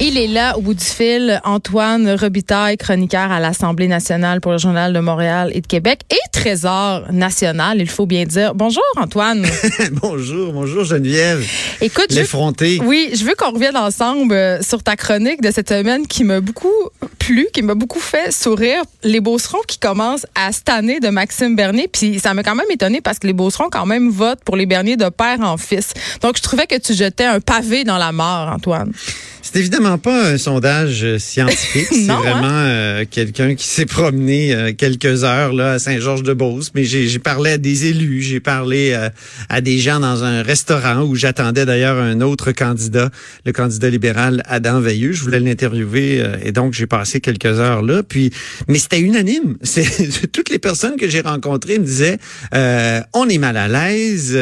Il est là au bout du fil, Antoine Robitaille, chroniqueur à l'Assemblée nationale pour le Journal de Montréal et de Québec et trésor national, il faut bien dire. Bonjour Antoine. bonjour, bonjour Geneviève. Écoute, l'effronté. Oui, je veux qu'on revienne ensemble euh, sur ta chronique de cette semaine qui m'a beaucoup plu, qui m'a beaucoup fait sourire. Les Beaucerons qui commencent à stanner de Maxime Bernier, puis ça m'a quand même étonné parce que les Beaucerons quand même votent pour les Bernier de père en fils. Donc je trouvais que tu jetais un pavé dans la mort, Antoine. C'est évidemment pas un sondage euh, scientifique. C'est hein? vraiment euh, quelqu'un qui s'est promené euh, quelques heures là à Saint-Georges-de-Beauce. Mais j'ai parlé à des élus, j'ai parlé à des gens dans un restaurant où j'attendais d'ailleurs un autre candidat, le candidat libéral Adam Veilleux. Je voulais l'interviewer et donc j'ai passé quelques heures là. Puis, mais c'était unanime. C'est toutes les personnes que j'ai rencontrées me disaient on est mal à l'aise.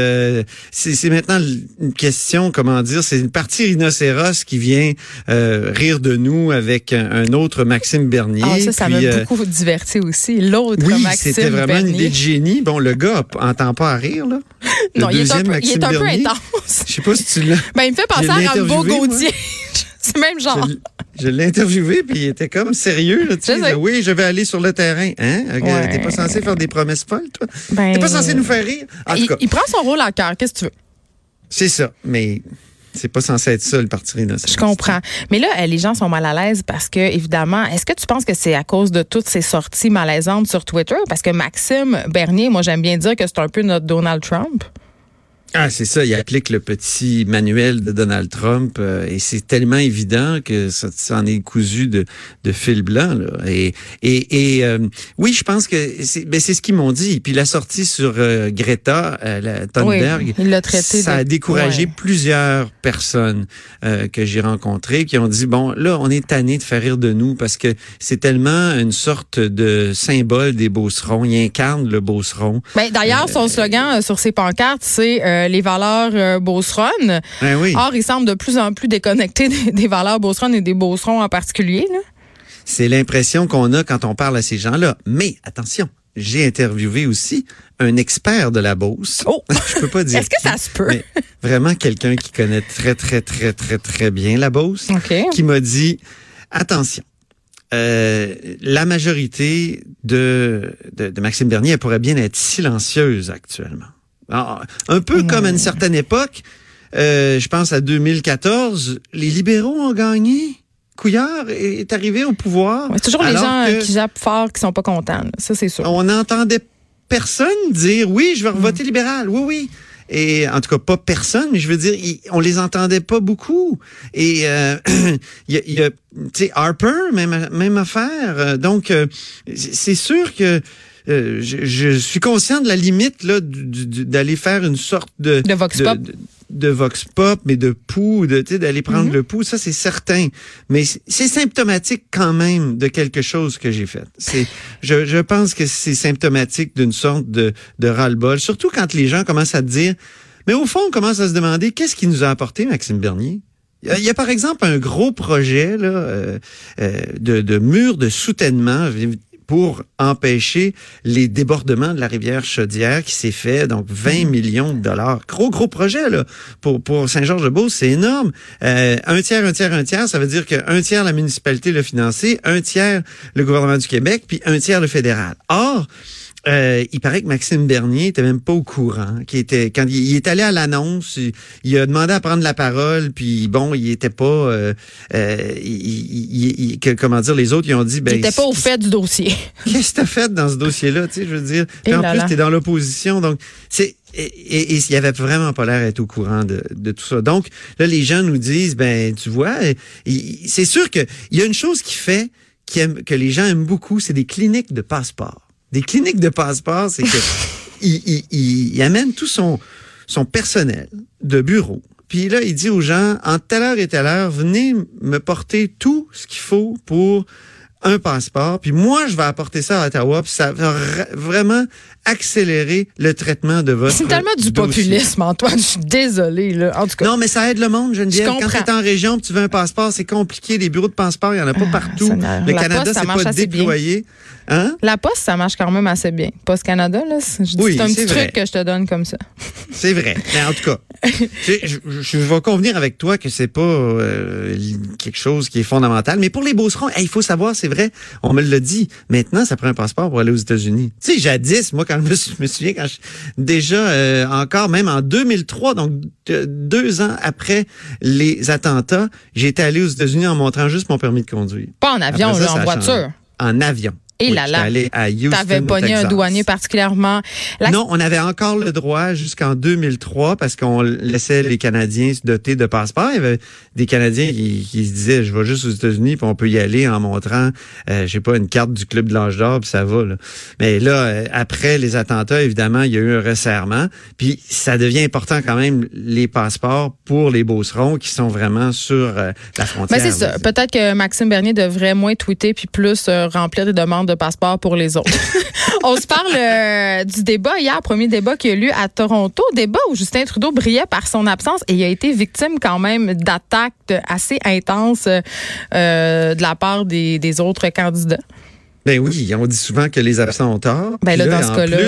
c'est maintenant une question, comment dire, c'est une partie rhinocéros qui vient euh, rire de nous avec un, autre Maxime Bernier. Ah, ça, ça m'a euh, beaucoup diverti aussi. L'autre oui, Maxime c'était vraiment une idée de génie. Bon, le gars entend pas à rire, là. non, il est un peu, il est un peu intense. Je sais pas si tu l'as. Ben, il me fait penser à Rambo Gaudier. C'est même genre. Je, l'ai interviewé, puis il était comme sérieux. Là, tu sais, oui, je vais aller sur le terrain. Hein? Ouais. T'es pas censé faire des promesses folles, toi? Ben, T'es pas censé nous faire rire? En il, tout cas. il prend son rôle à cœur. Qu'est-ce que tu veux? C'est ça. Mais c'est pas censé être ça, le parti rhinocéros. Je comprends. Mais là, les gens sont mal à l'aise parce que, évidemment, est-ce que tu penses que c'est à cause de toutes ces sorties malaisantes sur Twitter? Parce que Maxime Bernier, moi, j'aime bien dire que c'est un peu notre Donald Trump. Ah, c'est ça. Il applique le petit manuel de Donald Trump euh, et c'est tellement évident que ça, en est cousu de, de fil blanc. Là. Et, et, et euh, oui, je pense que c'est ben, ce qu'ils m'ont dit. Puis la sortie sur euh, Greta la Thunberg, il l'a traité ça a découragé plusieurs personnes que j'ai rencontrées qui ont dit bon, là, on est tanné de faire rire de nous parce que c'est tellement une sorte de symbole des Beaucerons. Il incarne le Beauceron. Ben, D'ailleurs, son slogan sur ses pancartes, c'est les valeurs euh, Ben oui. Or, il semble de plus en plus déconnecté des, valeurs Beauceron et des Beaucerons en particulier. C'est l'impression qu'on a quand on parle à ces gens-là. Mais attention, j'ai interviewé aussi un expert de la Beauce. Oh! Je peux pas dire. Est-ce que ça se peut? vraiment quelqu'un qui connaît très, très, très, très, très bien la Beauce. OK. Qui m'a dit, attention, euh, la majorité de, de, de Maxime Bernier elle pourrait bien être silencieuse actuellement. Ah, un peu comme à une certaine époque, euh, je pense à 2014, les libéraux ont gagné. Couillard est arrivé au pouvoir. c'est toujours les gens qui jappent fort qui sont pas contents. Ça, c'est sûr. On n'entendait personne dire oui, je vais mm. voter libéral. Oui, oui. Et en tout cas, pas personne, mais je veux dire, on les entendait pas beaucoup. Et euh, il y a, tu sais, Harper, même, même affaire. Donc, euh, c'est sûr que euh, je, suis conscient de la limite là d'aller faire une sorte de de vox pop. De, vox pop, mais de pouls, de d'aller prendre mhm. le pouls, ça c'est certain. Mais c'est symptomatique quand même de quelque chose que j'ai fait. C'est, je, je pense que c'est symptomatique d'une sorte de, de ras-le-bol, surtout quand les gens commencent à te dire, mais au fond, on commence à se demander qu'est-ce qui nous a apporté Maxime Bernier? Il y a par exemple un gros projet là, euh, euh, de, de mur de soutènement pour empêcher les débordements de la rivière Chaudière qui s'est fait, donc 20 mm. millions de dollars. Gros, gros projet, là. Pour, pour Saint-Georges-de-Beauce, c'est énorme. Euh, un tiers, un tiers, un tiers, ça veut dire qu'un tiers la municipalité l'a financé, un tiers le gouvernement du Québec, puis un tiers le fédéral. Or, euh, il paraît que Maxime Bernier était même pas au courant. Qui était quand il, est allé à l'annonce, il, a demandé à prendre la parole, puis bon, il était pas. Euh, euh il, comment dire Les autres, ils ont dit. Ben, il était pas au fait du dossier. Qu'est-ce que t'as fait dans ce dossier-là Tu sais, je veux dire? en plus, t'es dans l'opposition, donc c'est. Et, et, il avait vraiment pas l'air d'être au courant de, de, tout ça. Donc là, les gens nous disent, ben, tu vois, c'est sûr que il y a une chose qui fait que les gens aiment beaucoup, c'est des cliniques de passeport des cliniques de passeport, c'est que il, il, amène tout son, son personnel de bureau. Puis là, il dit aux gens, en telle heure et telle heure, venez me porter tout ce qu'il faut pour un passeport, puis moi, je vais apporter ça à Ottawa, puis ça va vraiment accélérer le traitement de votre C'est tellement du populisme, Antoine. Je suis désolée, là. En tout cas. Non, mais ça aide le monde, Geneviève. Quand tu es en région, tu veux un passeport, c'est compliqué. Les bureaux de passeport, il n'y en a pas ah, partout. le Canada, c'est pas déployé. Hein? La poste, ça marche quand même assez bien. Poste Canada, là, c'est un petit truc que je te donne comme ça. C'est vrai. Mais en tout cas, je, je, vais convenir avec toi que c'est pas euh, quelque chose qui est fondamental. Mais pour les beaucerons, il faut savoir, c'est vrai, on me l'a dit. Maintenant, ça prend un passeport pour aller aux États-Unis. Tu sais, jadis, moi, quand je me, souviens, quand je, déjà euh, encore, même en 2003, donc deux ans après les attentats, j'étais allé aux États-Unis en montrant juste mon permis de conduire. Pas en avion, là, en voiture. En avion. Et là là. T'avais pogné un douanier particulièrement. Non, on avait encore le droit jusqu'en 2003 parce qu'on laissait les Canadiens se doter de passeports. Il y avait des Canadiens qui, se disaient, je vais juste aux États-Unis puis on peut y aller en montrant, euh, je sais pas, une carte du club de l'âge d'or puis ça va. Là. Mais là, euh, après les attentats, évidemment, il y a eu un resserrement. Puis ça devient important quand même les passeports pour les Beaucerons qui sont vraiment sur euh, la frontière. Mais c'est ça. Peut-être que Maxime Bernier devrait moins tweeter puis plus remplir des demandes de passeport pour les autres. On se parle euh, du débat hier, premier débat qui a eu lieu à Toronto, débat où Justin Trudeau brillait par son absence et il a été victime quand même d'attaques assez intenses euh, de la part des, autres candidats. Ben oui, on dit souvent que les absents ont tort. Ben là, dans ce cas-là.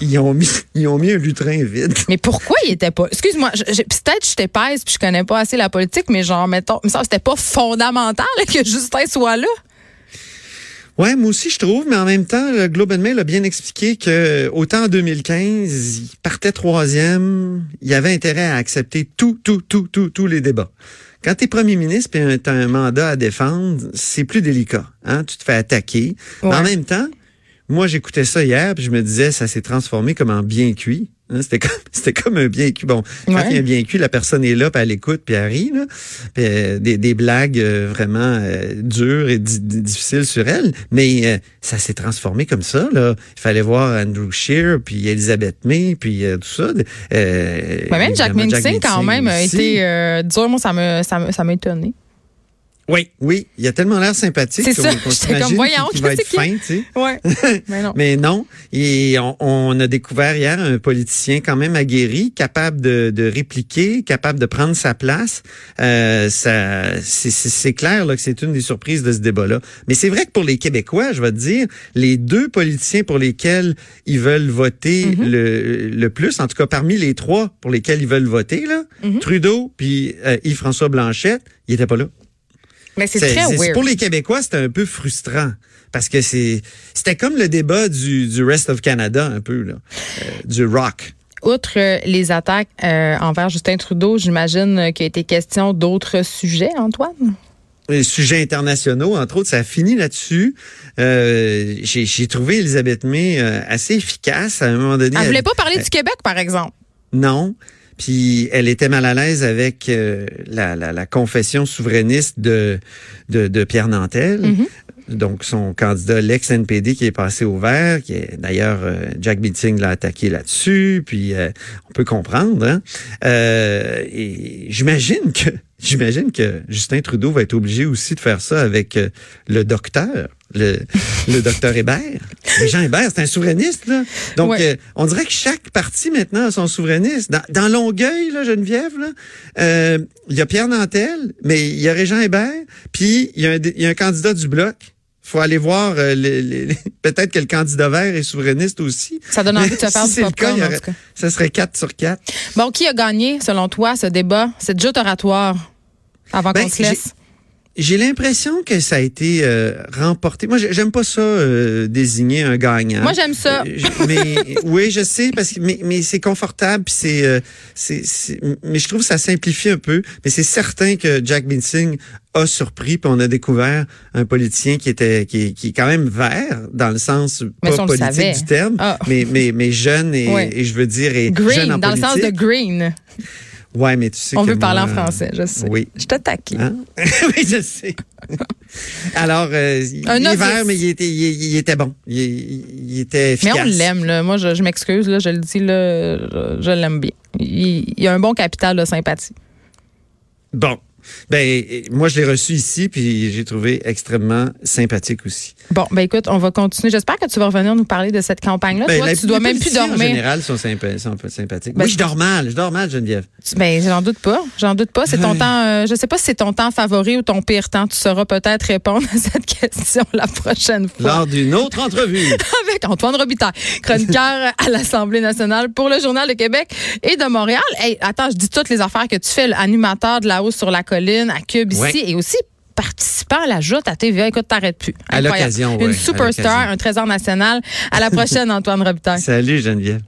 Ils ont, mis, ils ont mis un lutrin vide. Mais pourquoi il était pas? Excuse-moi, peut-être je t'épaisse puis je connais pas assez la politique, mais genre, mettons, ça, c'était pas fondamental que Justin soit là. Ouais, moi aussi je trouve, mais en même temps, le Globe and Mail a bien expliqué que autant en 2015, il partait troisième, il avait intérêt à accepter tout, tout, tout, tout, tous les débats. Quand tu es premier ministre et tu as un mandat à défendre, c'est plus délicat. Hein? Tu te fais attaquer. En même temps, moi j'écoutais ça hier, puis je me disais, ça s'est transformé comme en bien cuit. Hein, c'était comme c'était comme un bien cuit. Bon, quand il y a un bien cuit, la personne est là, puis elle écoute, puis elle rit. Là, puis, euh, des, des, blagues euh, vraiment euh, dures et difficiles sur elle. Mais ça s'est transformé comme ça. Là. Il fallait voir Andrew Shear, puis Elizabeth May, puis tout ça. même Jack Mincing, quand même, a été dur. Moi, ça m'a ça, ça étonné. Oui, oui, il a tellement l'air sympathique. C'est ça. J'étais comme voyons, qu'il va être fin, tu sais. Ouais. Mais non. Mais non. Et on, a découvert hier un politicien quand même aguerri, capable de, de répliquer, capable de prendre sa place. Euh, ça, c'est clair là que c'est une des surprises de ce débat-là. Mais c'est vrai que pour les Québécois, je vais te dire, les deux politiciens pour lesquels ils veulent voter mm-hmm. le, le plus, en tout cas parmi les trois pour lesquels ils veulent voter là, mm-hmm. Trudeau puis euh, Yves-François Blanchette, il était pas là. Mais c'est très weird. Pour les Québécois, c'était un peu frustrant parce que c'est c'était comme le débat du, du Rest of Canada un peu là, euh, du rock. Outre euh, les attaques euh, envers Justin Trudeau, j'imagine qu'il a été question d'autres sujets, Antoine? Les sujets internationaux, entre autres, ça a fini là-dessus. J'ai trouvé Elisabeth May assez efficace à un moment donné. Elle, voulait pas parler du Québec, par exemple. Non. Puis elle était mal à l'aise avec euh, la, la, la, confession souverainiste de, de, de Pierre Nantel. Mm-hmm. Donc, son candidat, l'ex-NPD, qui est passé au vert, qui est d'ailleurs, euh, Jack Meeting l'a attaqué là-dessus, puis euh, on peut comprendre. Hein? et j'imagine que j'imagine que Justin Trudeau va être obligé aussi de faire ça avec le docteur le, le docteur Hébert. Jean Hébert, c'est un souverainiste. Là. Donc, euh, on dirait que chaque parti maintenant a son souverainiste. Dans, dans Longueuil, là, Geneviève, là, euh, il y a Pierre Nantel, mais il y a Régent Hébert, puis il y, a un, il y a un candidat du Bloc faut aller voir euh, les, peut-être que le candidat vert est souverainiste aussi. Ça donne envie de se faire du popcorn, en tout cas. Ça serait 4 sur 4. Bon, qui a gagné, selon toi, ce débat, cette joute oratoire, avant ben, qu'on se laisse? J'ai l'impression que ça a été euh, remporté. Moi, j'aime pas ça euh, désigner un gagnant. Moi, j'aime ça. Euh, mais oui, je sais parce que mais, mais c'est confortable, c'est c'est mais je trouve que ça simplifie un peu. Mais c'est certain que Jack Binsing a surpris, puis on a découvert un politicien qui était qui, qui est quand même vert dans le sens pas politique du terme, ah. mais mais mais jeune et, et je veux dire et green, jeune en dans le sens de green. Ouais, mais tu sais On veut parler en français, je sais. Oui. Je t'attaque. Hein? oui, je sais. Alors, euh, il est vert, mais il était, il, était bon. Il, était efficace. Mais on l'aime, là. Moi, je, m'excuse, là, je le dis, là, je, l'aime bien. Il, il, a un bon capital de sympathie. Bon. Ben, moi, je l'ai reçu ici, puis j'ai trouvé extrêmement sympathique aussi. Bon, ben écoute, on va continuer. J'espère que tu vas revenir nous parler de cette campagne-là. Ben, Toi, tu dois même plus dormir. En général, sont, sympa- sont un peu sympathiques. Ben, Moi, je dors mal. Je dors mal, Geneviève. Ben, j'en doute pas. J'en doute pas. C'est ton temps. euh, je sais pas si c'est ton temps favori ou ton pire temps. Tu sauras peut-être répondre à cette question la prochaine fois. Lors d'une autre entrevue. Avec Antoine Robitaille, chroniqueur à l'Assemblée nationale pour le Journal de Québec et de Montréal. Hey, attends, je dis toutes les affaires que tu fais, l'animateur de la hausse sur la colline à Cube ici Ouais. et aussi participant à la joute à TVA. Écoute, t'arrêtes plus. À Incroyable. l'occasion, ouais, Une à superstar, un trésor national. À la prochaine, Antoine Robitaille. Salut, Geneviève.